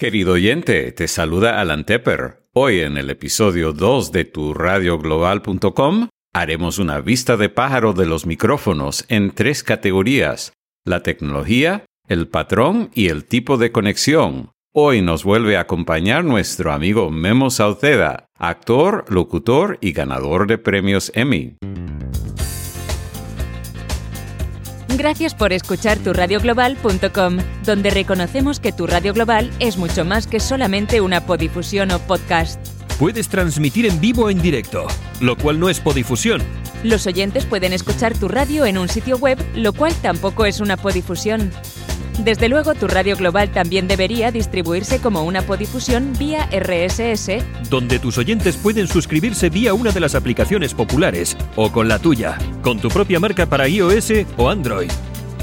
Querido oyente, te saluda Alan Tepper. Hoy en el episodio 2 de tu radioglobal.com haremos una vista de pájaro de los micrófonos en tres categorías, la tecnología, el patrón y el tipo de conexión. Hoy nos vuelve a acompañar nuestro amigo Memo Sauceda, actor, locutor y ganador de premios Emmy. Gracias por escuchar turradioglobal.com, donde reconocemos que tu radio global es mucho más que solamente una podifusión o podcast. Puedes transmitir en vivo o en directo, lo cual no es podifusión. Los oyentes pueden escuchar tu radio en un sitio web, lo cual tampoco es una podifusión. Desde luego, tu radio global también debería distribuirse como una podifusión vía RSS, donde tus oyentes pueden suscribirse vía una de las aplicaciones populares o con la tuya, con tu propia marca para iOS o Android.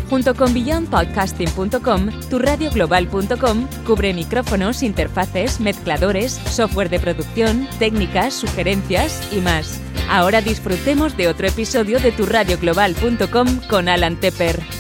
Junto con beyondpodcasting.com, turradioglobal.com cubre micrófonos, interfaces, mezcladores, software de producción, técnicas, sugerencias y más. Ahora disfrutemos de otro episodio de turradioglobal.com con Alan Tepper.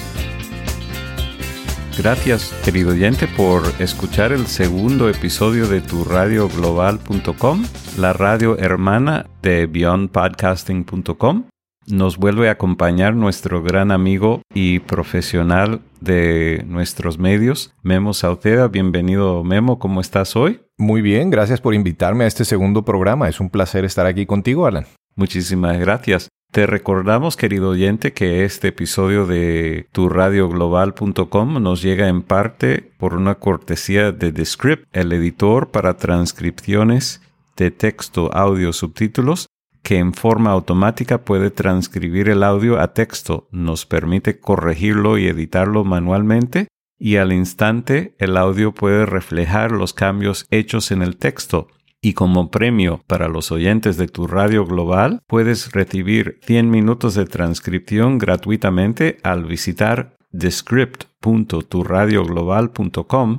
Gracias, querido oyente, por escuchar el segundo episodio de tu radioglobal.com, la radio hermana de beyondpodcasting.com. Nos vuelve a acompañar nuestro gran amigo y profesional de nuestros medios, Memo Sauteda. Bienvenido, Memo. ¿Cómo estás hoy? Muy bien, gracias por invitarme a este segundo programa. Es un placer estar aquí contigo, Alan. Muchísimas gracias. Te recordamos, querido oyente, que este episodio de turradioglobal.com nos llega en parte por una cortesía de Descript, el editor para transcripciones de texto, audio, subtítulos, que en forma automática puede transcribir el audio a texto, nos permite corregirlo y editarlo manualmente y al instante el audio puede reflejar los cambios hechos en el texto y como premio para los oyentes de tu radio global, puedes recibir 100 minutos de transcripción gratuitamente al visitar descript.turradioglobal.com.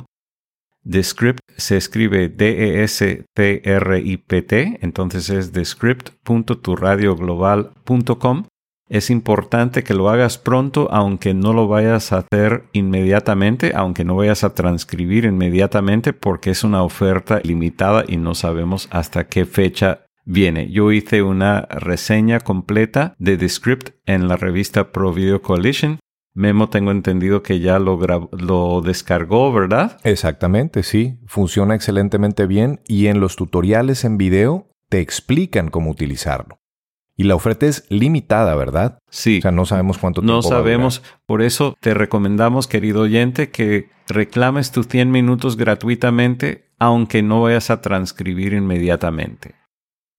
Descript se escribe D-E-S-P-R-I-P-T, entonces es descript.turradioglobal.com es importante que lo hagas pronto, aunque no lo vayas a hacer inmediatamente, aunque no vayas a transcribir inmediatamente, porque es una oferta limitada y no sabemos hasta qué fecha viene. Yo hice una reseña completa de The Script en la revista Pro Video Coalition. Memo, tengo entendido que ya lo, lo descargó, ¿verdad? Exactamente, sí. Funciona excelentemente bien y en los tutoriales en video te explican cómo utilizarlo. Y la oferta es limitada, ¿verdad? Sí. O sea, no sabemos cuánto tiempo. No sabemos. Por eso te recomendamos, querido oyente, que reclames tus 100 minutos gratuitamente, aunque no vayas a transcribir inmediatamente.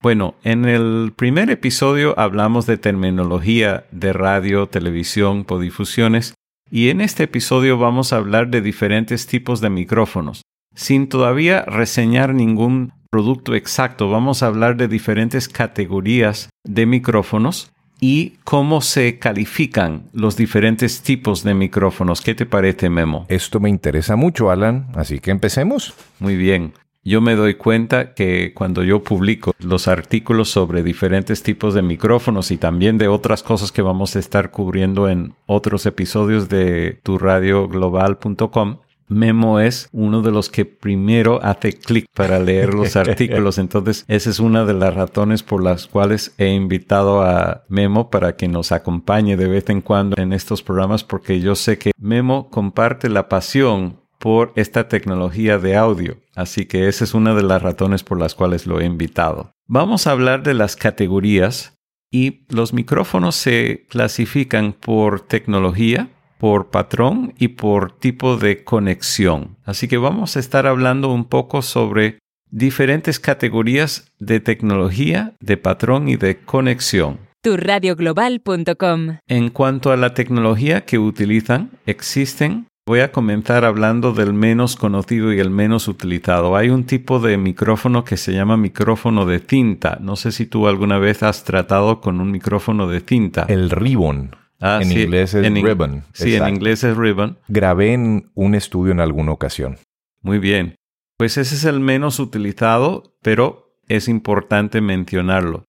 Bueno, en el primer episodio hablamos de terminología de radio, televisión, podifusiones, y en este episodio vamos a hablar de diferentes tipos de micrófonos, sin todavía reseñar ningún producto exacto. Vamos a hablar de diferentes categorías de micrófonos y cómo se califican los diferentes tipos de micrófonos. ¿Qué te parece, Memo? Esto me interesa mucho, Alan, así que empecemos. Muy bien. Yo me doy cuenta que cuando yo publico los artículos sobre diferentes tipos de micrófonos y también de otras cosas que vamos a estar cubriendo en otros episodios de turradioglobal.com, Memo es uno de los que primero hace clic para leer los artículos. Entonces, esa es una de las razones por las cuales he invitado a Memo para que nos acompañe de vez en cuando en estos programas, porque yo sé que Memo comparte la pasión por esta tecnología de audio. Así que esa es una de las razones por las cuales lo he invitado. Vamos a hablar de las categorías y los micrófonos se clasifican por tecnología, por patrón y por tipo de conexión. Así que vamos a estar hablando un poco sobre diferentes categorías de tecnología, de patrón y de conexión. Turradioglobal.com En cuanto a la tecnología que utilizan, existen Voy a comenzar hablando del menos conocido y el menos utilizado. Hay un tipo de micrófono que se llama micrófono de cinta. No sé si tú alguna vez has tratado con un micrófono de cinta. El ribbon. Ah, en sí, inglés es en in- ribbon. Sí, en inglés es ribbon. Grabé en un estudio en alguna ocasión. Muy bien. Pues ese es el menos utilizado, pero es importante mencionarlo.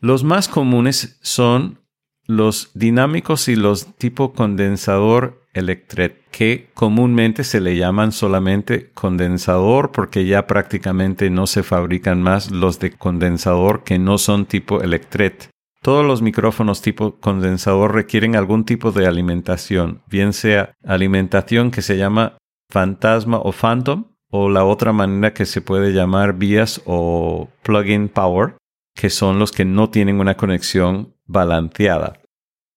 Los más comunes son los dinámicos y los tipo condensador Electret, que comúnmente se le llaman solamente condensador porque ya prácticamente no se fabrican más los de condensador que no son tipo Electret. Todos los micrófonos tipo condensador requieren algún tipo de alimentación, bien sea alimentación que se llama fantasma o phantom, o la otra manera que se puede llamar vías o plug-in power, que son los que no tienen una conexión balanceada.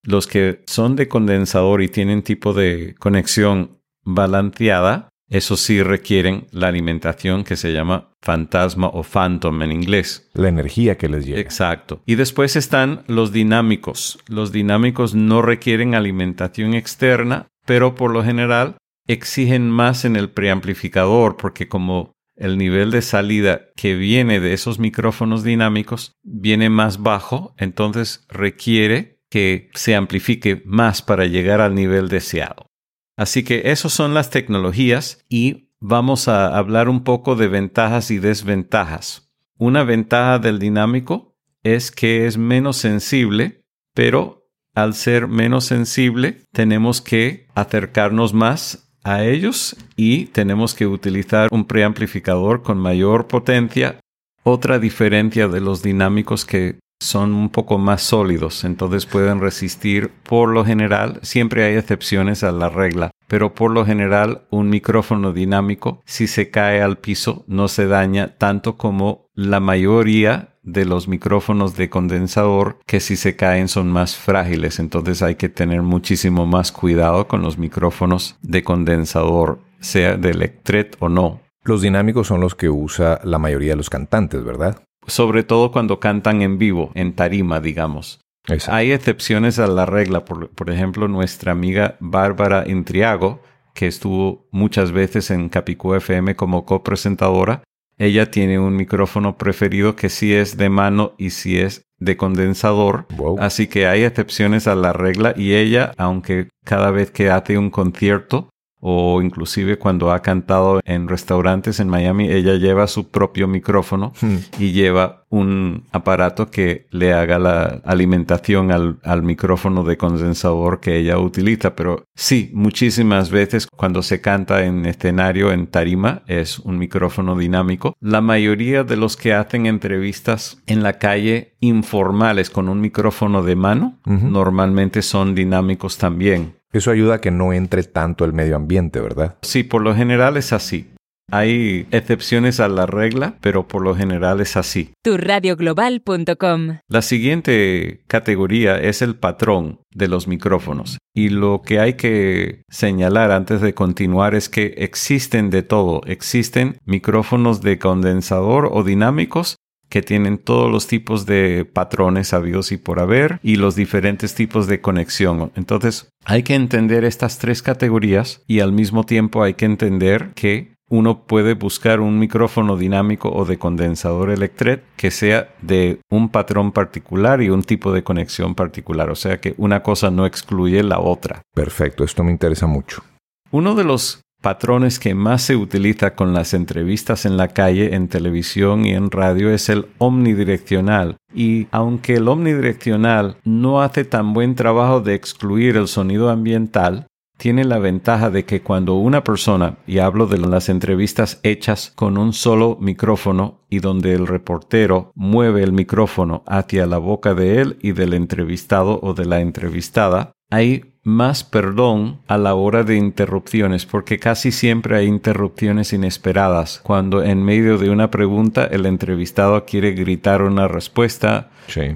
Los que son de condensador y tienen tipo de conexión balanceada, eso sí requieren la alimentación que se llama fantasma o phantom en inglés. La energía que les llega. Exacto. Y después están los dinámicos. Los dinámicos no requieren alimentación externa, pero por lo general exigen más en el preamplificador porque como el nivel de salida que viene de esos micrófonos dinámicos viene más bajo, entonces requiere que se amplifique más para llegar al nivel deseado. Así que esas son las tecnologías y vamos a hablar un poco de ventajas y desventajas. Una ventaja del dinámico es que es menos sensible, pero al ser menos sensible tenemos que acercarnos más a ellos y tenemos que utilizar un preamplificador con mayor potencia. Otra diferencia de los dinámicos que son un poco más sólidos, entonces pueden resistir por lo general, siempre hay excepciones a la regla, pero por lo general un micrófono dinámico si se cae al piso no se daña tanto como la mayoría de los micrófonos de condensador que si se caen son más frágiles, entonces hay que tener muchísimo más cuidado con los micrófonos de condensador, sea de Electret o no. Los dinámicos son los que usa la mayoría de los cantantes, ¿verdad? Sobre todo cuando cantan en vivo, en tarima, digamos. Hay excepciones a la regla, por, por ejemplo, nuestra amiga Bárbara Intriago, que estuvo muchas veces en Capicú FM como copresentadora, ella tiene un micrófono preferido que sí es de mano y sí es de condensador. Así que hay excepciones a la regla y ella, aunque cada vez que hace un concierto o inclusive cuando ha cantado en restaurantes en Miami, ella lleva su propio micrófono hmm. y lleva un aparato que le haga la alimentación al, al, micrófono de condensador que ella utiliza. Pero sí, muchísimas veces cuando se canta en escenario, en tarima, es un micrófono dinámico. La mayoría de los que hacen entrevistas en la calle informales con un micrófono de mano, normalmente son dinámicos también. Eso ayuda a que no entre tanto el medio ambiente, ¿verdad? Sí, por lo general es así. Hay excepciones a la regla, pero por lo general es así. Turradioglobal.com La siguiente categoría es el patrón de los micrófonos. Y lo que hay que señalar antes de continuar es que existen de todo. Existen micrófonos de condensador o dinámicos que tienen todos los tipos de patrones habidos y por haber y los diferentes tipos de conexión. Entonces, hay que entender estas tres categorías y al mismo tiempo hay que entender que uno puede buscar un micrófono dinámico o de condensador electret que sea de un patrón particular y un tipo de conexión particular. O sea que una cosa no excluye la otra. Perfecto, esto me interesa mucho. Uno de los patrones que más se utiliza con las entrevistas en la calle, en televisión y en radio es el omnidireccional. Y aunque el omnidireccional no hace tan buen trabajo de excluir el sonido ambiental, tiene la ventaja de que cuando una persona, y hablo de las entrevistas hechas con un solo micrófono y donde el reportero mueve el micrófono hacia la boca de él y del entrevistado o de la entrevistada, hay más perdón a la hora de interrupciones, porque casi siempre hay interrupciones inesperadas. Cuando en medio de una pregunta el entrevistado quiere gritar una respuesta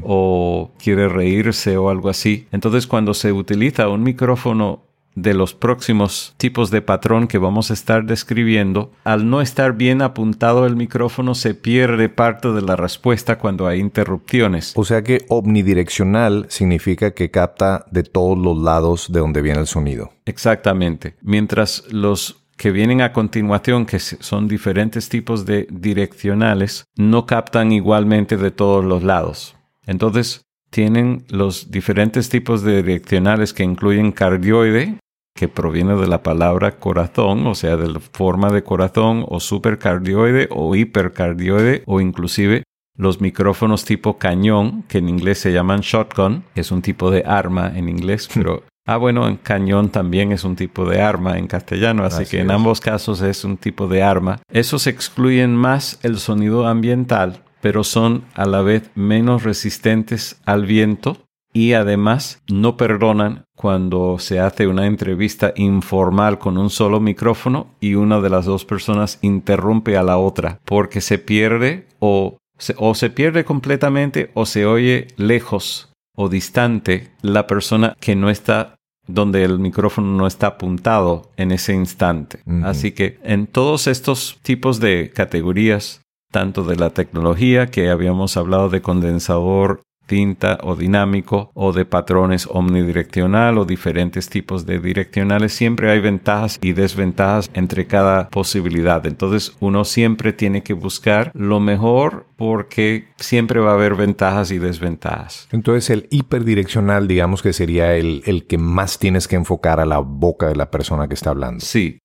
o quiere reírse o algo así. Entonces cuando se utiliza un micrófono de los próximos tipos de patrón que vamos a estar describiendo, al no estar bien apuntado el micrófono se pierde parte de la respuesta cuando hay interrupciones. O sea que omnidireccional significa que capta de todos los lados de donde viene el sonido. Exactamente. Mientras los que vienen a continuación, que son diferentes tipos de direccionales, no captan igualmente de todos los lados. Entonces, tienen los diferentes tipos de direccionales que incluyen cardioide, que proviene de la palabra corazón, o sea, de la forma de corazón, o supercardioide, o hipercardioide, o inclusive los micrófonos tipo cañón, que en inglés se llaman shotgun, que es un tipo de arma en inglés, pero Ah, bueno, en cañón también es un tipo de arma en castellano, así, que en ambos casos es un tipo de arma. Esos excluyen más el sonido ambiental, pero son a la vez menos resistentes al viento y además no perdonan cuando se hace una entrevista informal con un solo micrófono y una de las dos personas interrumpe a la otra porque se pierde o se, o se pierde completamente o se oye lejos o distante la persona que no está donde el micrófono no está apuntado en ese instante. Así que en todos estos tipos de categorías, tanto de la tecnología que habíamos hablado de condensador tinta o dinámico o de patrones omnidireccional o diferentes tipos de direccionales, siempre hay ventajas y desventajas entre cada posibilidad. Entonces uno siempre tiene que buscar lo mejor porque siempre va a haber ventajas y desventajas. Entonces el hiperdireccional digamos que sería el, el que más tienes que enfocar a la boca de la persona que está hablando. Sí,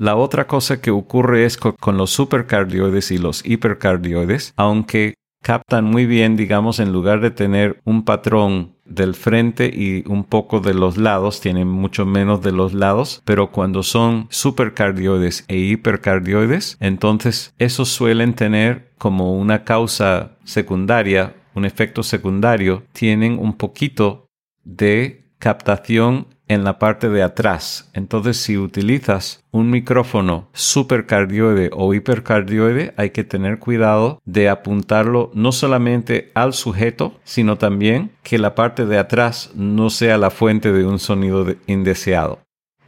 la otra cosa que ocurre es con los supercardioides y los hipercardioides, aunque captan muy bien, digamos, en lugar de tener un patrón del frente y un poco de los lados, tienen mucho menos de los lados, pero cuando son supercardioides e hipercardioides, entonces esos suelen tener como una causa secundaria, un efecto secundario, tienen un poquito de captación en la parte de atrás. Entonces, si utilizas un micrófono supercardioide o hipercardioide, hay que tener cuidado de apuntarlo no solamente al sujeto, sino también que la parte de atrás no sea la fuente de un sonido indeseado.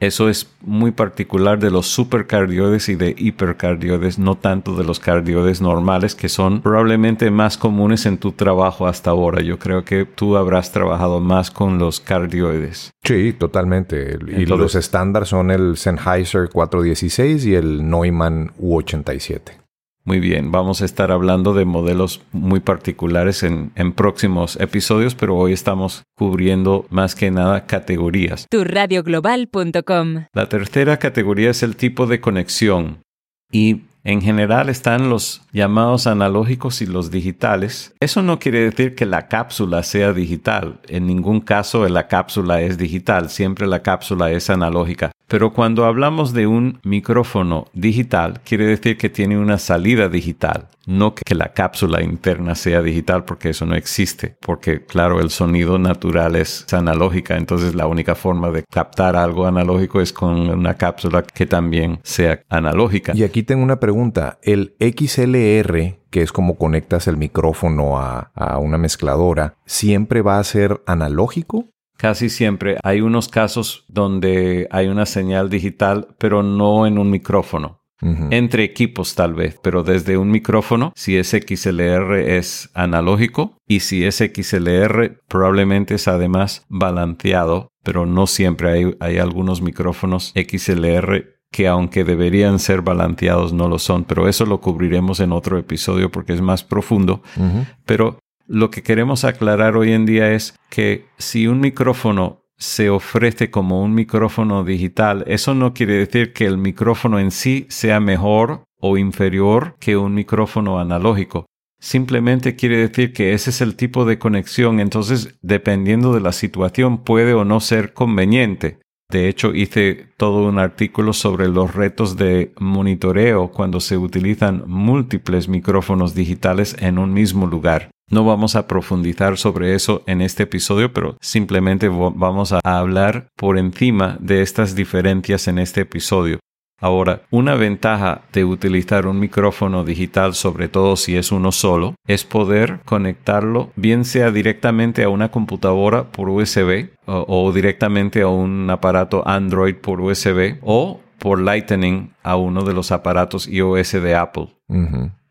Eso es muy particular de los supercardioides y de hipercardioides, no tanto de los cardioides normales, que son probablemente más comunes en tu trabajo hasta ahora. Yo creo que tú habrás trabajado más con los cardioides. Sí, totalmente. y los estándares son el Sennheiser 416 y el Neumann U87. Muy bien, vamos a estar hablando de modelos muy particulares en, próximos episodios, pero hoy estamos cubriendo más que nada categorías. Turradioglobal.com La tercera categoría es el tipo de conexión. Y en general están los llamados analógicos y los digitales. Eso no quiere decir que la cápsula sea digital. En ningún caso la cápsula es digital, siempre la cápsula es analógica. Pero cuando hablamos de un micrófono digital, quiere decir que tiene una salida digital, no que la cápsula interna sea digital, porque eso no existe, porque claro, el sonido natural es analógica, entonces la única forma de captar algo analógico es con una cápsula que también sea analógica. Y aquí tengo una pregunta, el XLR que es como conectas el micrófono a, a, una mezcladora, ¿siempre va a ser analógico? Casi siempre hay unos casos donde hay una señal digital, pero no en un micrófono. Entre equipos tal vez, pero desde un micrófono, si es XLR es analógico y si es XLR probablemente es además balanceado, pero no siempre hay, hay algunos micrófonos XLR que aunque deberían ser balanceados no lo son, pero eso lo cubriremos en otro episodio porque es más profundo. Pero lo que queremos aclarar hoy en día es que si un micrófono se ofrece como un micrófono digital, eso no quiere decir que el micrófono en sí sea mejor o inferior que un micrófono analógico. Simplemente quiere decir que ese es el tipo de conexión, entonces dependiendo de la situación puede o no ser conveniente. De hecho, hice todo un artículo sobre los retos de monitoreo cuando se utilizan múltiples micrófonos digitales en un mismo lugar. No vamos a profundizar sobre eso en este episodio, pero simplemente vamos a hablar por encima de estas diferencias en este episodio. Ahora, una ventaja de utilizar un micrófono digital, sobre todo si es uno solo, es poder conectarlo bien sea directamente a una computadora por USB o, directamente a un aparato Android por USB o por Lightning a uno de los aparatos iOS de Apple.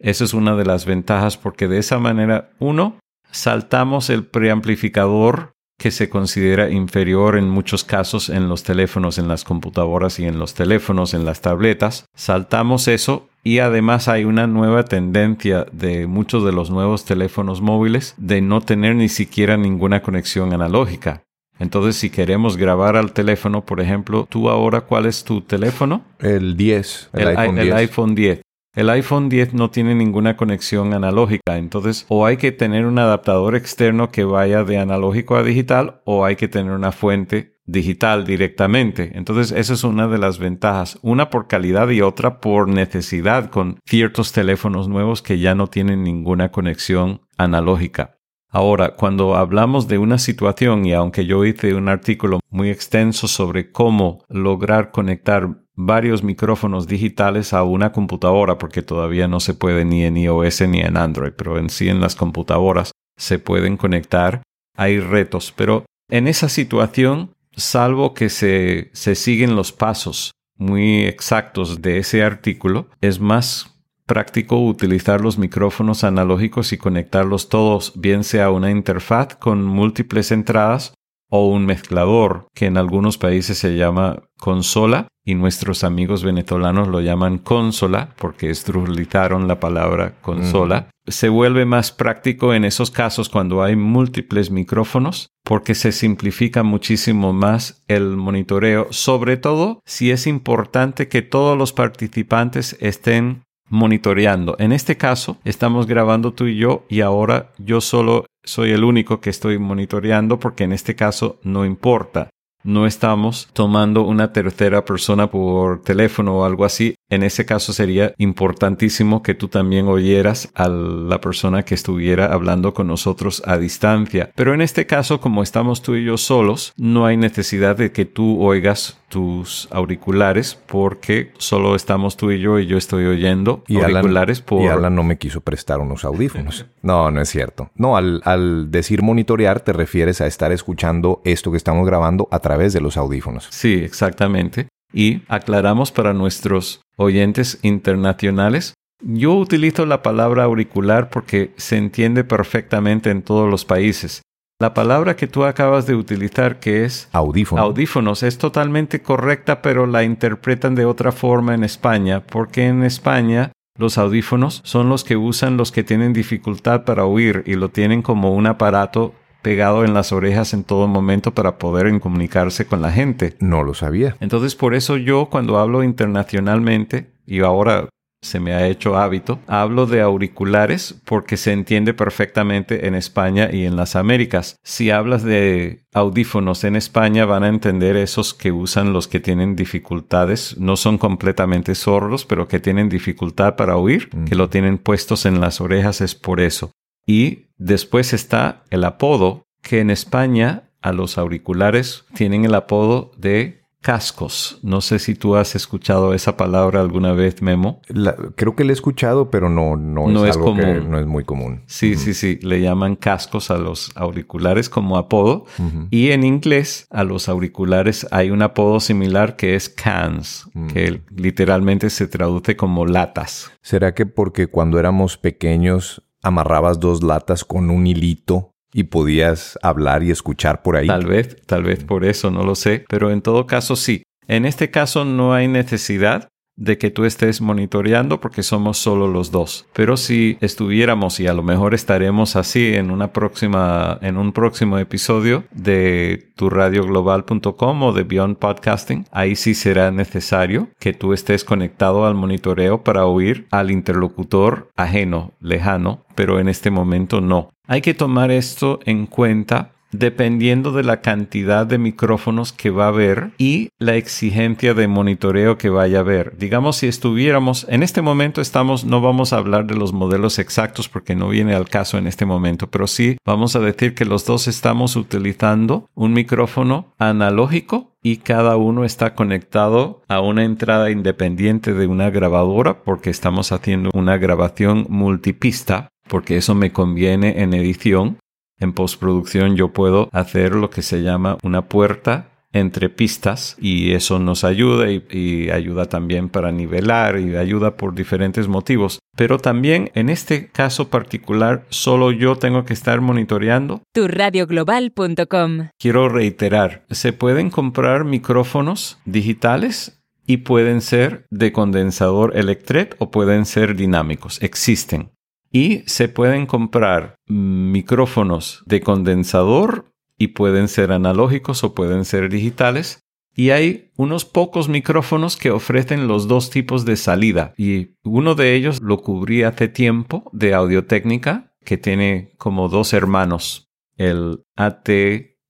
Esa es una de las ventajas porque de esa manera, uno, saltamos el preamplificador que se considera inferior en muchos casos en los teléfonos, en las computadoras y en los teléfonos, en las tabletas. Saltamos eso y además hay una nueva tendencia de muchos de los nuevos teléfonos móviles de no tener ni siquiera ninguna conexión analógica. Entonces, si queremos grabar al teléfono, por ejemplo, tú ahora, ¿cuál es tu teléfono? El 10. El, iPhone, 10. el iPhone 10. El iPhone 10 no tiene ninguna conexión analógica, entonces o hay que tener un adaptador externo que vaya de analógico a digital o hay que tener una fuente digital directamente. Entonces, esa es una de las ventajas. Una por calidad y otra por necesidad con ciertos teléfonos nuevos que ya no tienen ninguna conexión analógica. Ahora, cuando hablamos de una situación, y aunque yo hice un artículo muy extenso sobre cómo lograr conectar varios micrófonos digitales a una computadora, porque todavía no se puede ni en iOS ni en Android, pero en sí en las computadoras se pueden conectar, hay retos. Pero en esa situación, salvo que se, se siguen los pasos muy exactos de ese artículo, es más práctico utilizar los micrófonos analógicos y conectarlos todos, bien sea una interfaz con múltiples entradas o un mezclador, que en algunos países se llama consola y nuestros amigos venezolanos lo llaman consola porque estrulizaron la palabra consola. Se vuelve más práctico en esos casos cuando hay múltiples micrófonos porque se simplifica muchísimo más el monitoreo, sobre todo si es importante que todos los participantes estén monitoreando. En este caso, estamos grabando tú y yo y ahora yo solo soy el único que estoy monitoreando porque en este caso no importa no estamos tomando una tercera persona por teléfono o algo así. En ese caso sería importantísimo que tú también oyeras a la persona que estuviera hablando con nosotros a distancia. Pero en este caso, como estamos tú y yo solos, no hay necesidad de que tú oigas tus auriculares porque solo estamos tú y yo y yo estoy oyendo y auriculares Alan, por... Y Alan no me quiso prestar unos audífonos. No, no es cierto. No, al, al decir monitorear te refieres a estar escuchando esto que estamos grabando a través de los audífonos. Sí, exactamente. Y aclaramos para nuestros oyentes internacionales, yo utilizo la palabra auricular porque se entiende perfectamente en todos los países. La palabra que tú acabas de utilizar, que es Audífono. audífonos, es totalmente correcta, pero la interpretan de otra forma en España, porque en España los audífonos son los que usan los que tienen dificultad para oír y lo tienen como un aparato pegado en las orejas en todo momento para poder comunicarse con la gente. No lo sabía. Entonces, por eso yo cuando hablo internacionalmente, y ahora se me ha hecho hábito, hablo de auriculares porque se entiende perfectamente en España y en las Américas. Si hablas de audífonos en España, van a entender esos que usan los que tienen dificultades, no son completamente sordos, pero que tienen dificultad para oír, que lo tienen puestos en las orejas, es por eso. Y después está el apodo, que en España a los auriculares tienen el apodo de cascos. No sé si tú has escuchado esa palabra alguna vez, Memo. La, creo que la he escuchado, pero no, no, No es, es algo que común. no es muy común. Sí, sí, sí. Le llaman cascos a los auriculares como apodo. Y en inglés, a los auriculares hay un apodo similar que es cans, que literalmente se traduce como latas. ¿Será que porque cuando éramos pequeños amarrabas dos latas con un hilito y podías hablar y escuchar por ahí? Tal vez, tal vez por eso, no lo sé. Pero en todo caso, sí. En este caso no hay necesidad de que tú estés monitoreando porque somos solo los dos. Pero si estuviéramos y a lo mejor estaremos así en una próxima en un próximo episodio de turradioglobal.com o de Beyond Podcasting, ahí sí será necesario que tú estés conectado al monitoreo para oír al interlocutor ajeno, lejano, pero en este momento no. Hay que tomar esto en cuenta dependiendo de la cantidad de micrófonos que va a haber y la exigencia de monitoreo que vaya a haber. Digamos, si estuviéramos, en este momento estamos, no vamos a hablar de los modelos exactos porque no viene al caso en este momento, pero sí vamos a decir que los dos estamos utilizando un micrófono analógico y cada uno está conectado a una entrada independiente de una grabadora porque estamos haciendo una grabación multipista porque eso me conviene en edición en postproducción yo puedo hacer lo que se llama una puerta entre pistas y eso nos ayuda y, y, ayuda también para nivelar y ayuda por diferentes motivos. Pero también en este caso particular solo yo tengo que estar monitoreando. Turradioglobal.com Quiero reiterar, se pueden comprar micrófonos digitales y pueden ser de condensador Electret o pueden ser dinámicos. Existen. Y se pueden comprar micrófonos de condensador y pueden ser analógicos o pueden ser digitales. Y hay unos pocos micrófonos que ofrecen los dos tipos de salida. Y uno de ellos lo cubrí hace tiempo de Audio-Técnica, que tiene como dos hermanos, el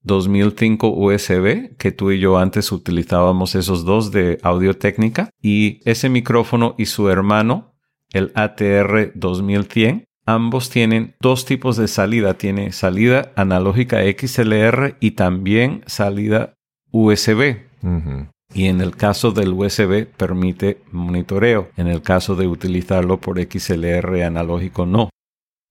2005 USB, que tú y yo antes utilizábamos esos dos de audio técnica, y ese micrófono y su hermano, el ATR 2100, ambos tienen dos tipos de salida. Tiene salida analógica XLR y también salida USB. Y en el caso del USB permite monitoreo. En el caso de utilizarlo por XLR analógico no.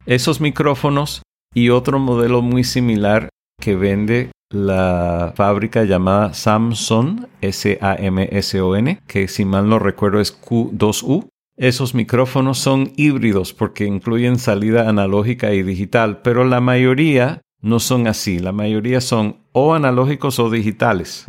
Esos micrófonos y otro modelo muy similar que vende la fábrica llamada Samsung, S-A-M-S-O-N, que si mal no recuerdo es Q2U. Esos micrófonos son híbridos porque incluyen salida analógica y digital, pero la mayoría no son así. La mayoría son o analógicos o digitales.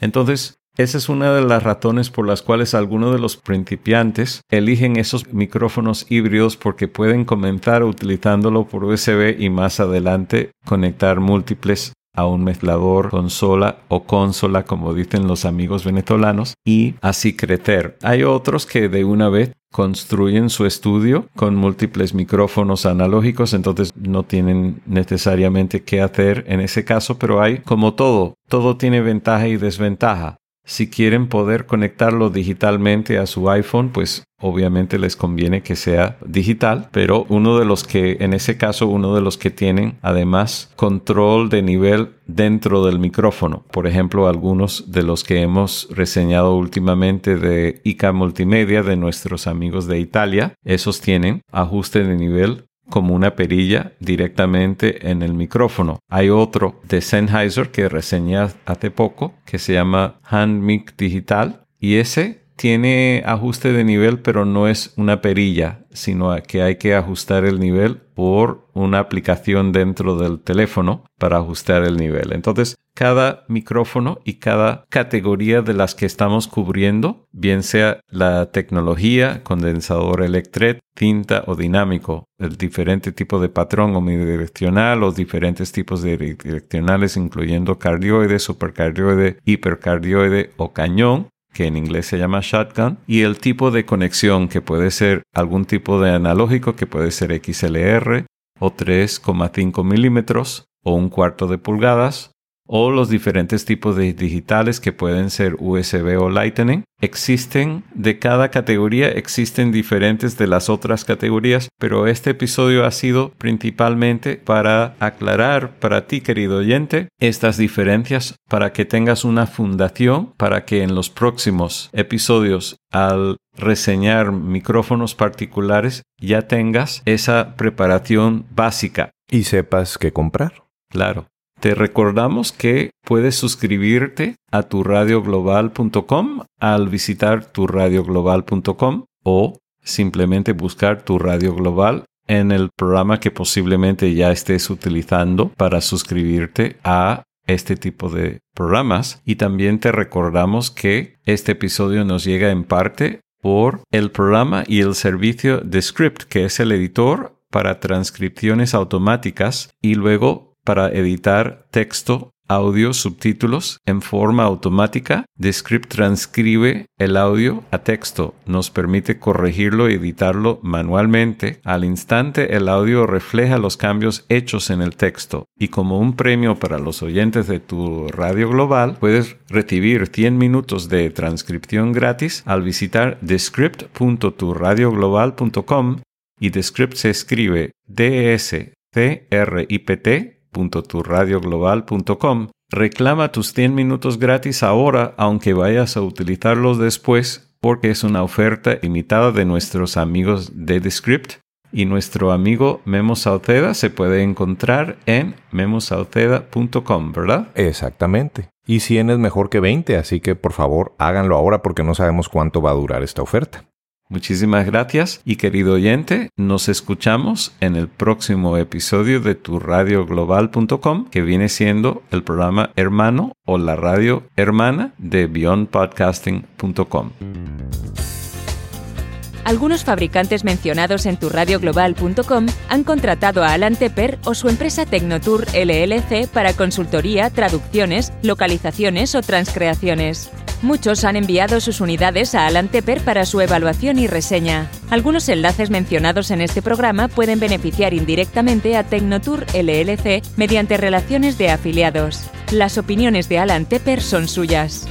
Entonces, esa es una de las razones por las cuales algunos de los principiantes eligen esos micrófonos híbridos porque pueden comenzar utilizándolo por USB y más adelante conectar múltiples a un mezclador, consola o consola, como dicen los amigos venezolanos, y así crecer. Hay otros que de una vez construyen su estudio con múltiples micrófonos analógicos, entonces no tienen necesariamente qué hacer en ese caso, pero hay como todo, todo tiene ventaja y desventaja. Si quieren poder conectarlo digitalmente a su iPhone, pues obviamente les conviene que sea digital, pero uno de los que, en ese caso, uno de los que tienen además control de nivel dentro del micrófono. Por ejemplo, algunos de los que hemos reseñado últimamente de ICA Multimedia de nuestros amigos de Italia, esos tienen ajuste de nivel como una perilla directamente en el micrófono. Hay otro de Sennheiser que reseñé hace poco que se llama HandMic Digital y ese tiene ajuste de nivel pero no es una perilla, sino que hay que ajustar el nivel por una aplicación dentro del teléfono para ajustar el nivel. Entonces, cada micrófono y cada categoría de las que estamos cubriendo, bien sea la tecnología, condensador electret, cinta o dinámico, el diferente tipo de patrón omnidireccional o diferentes tipos de direccionales, incluyendo cardioide, supercardioide, hipercardioide o cañón, que en inglés se llama shotgun, y el tipo de conexión que puede ser algún tipo de analógico que puede ser XLR o 3,5 milímetros o un cuarto de pulgadas o los diferentes tipos de digitales que pueden ser USB o Lightning. Existen de cada categoría, existen diferentes de las otras categorías, pero este episodio ha sido principalmente para aclarar para ti, querido oyente, estas diferencias para que tengas una fundación para que en los próximos episodios al reseñar micrófonos particulares ya tengas esa preparación básica. Y sepas qué comprar. Claro. Te recordamos que puedes suscribirte a turadioglobal.com al visitar turadioglobal.com o simplemente buscar tu radio global en el programa que posiblemente ya estés utilizando para suscribirte a este tipo de programas. Y también te recordamos que este episodio nos llega en parte por el programa y el servicio de Script, que es el editor para transcripciones automáticas y luego para editar texto, audio, subtítulos en forma automática. Descript transcribe el audio a texto, nos permite corregirlo y editarlo manualmente. Al instante el audio refleja los cambios hechos en el texto y como un premio para los oyentes de tu radio global puedes recibir 100 minutos de transcripción gratis al visitar descript.turadioglobal.com y Descript se escribe D Www.turadioglobal.com. Reclama tus 100 minutos gratis ahora, aunque vayas a utilizarlos después, porque es una oferta limitada de nuestros amigos de Descript. Y nuestro amigo Memo Sauceda se puede encontrar en memosauceda.com, ¿verdad? Exactamente. Y 100 es mejor que 20, así que por favor háganlo ahora porque no sabemos cuánto va a durar esta oferta. Muchísimas gracias y querido oyente, nos escuchamos en el próximo episodio de tu radioglobal.com que viene siendo el programa hermano o la radio hermana de beyondpodcasting.com. Algunos fabricantes mencionados en turradioglobal.com han contratado a Alan Tepper o su empresa Tecnotour LLC para consultoría, traducciones, localizaciones o transcreaciones. Muchos han enviado sus unidades a Alan Tepper para su evaluación y reseña. Algunos enlaces mencionados en este programa pueden beneficiar indirectamente a Tecnotour LLC mediante relaciones de afiliados. Las opiniones de Alan Tepper son suyas.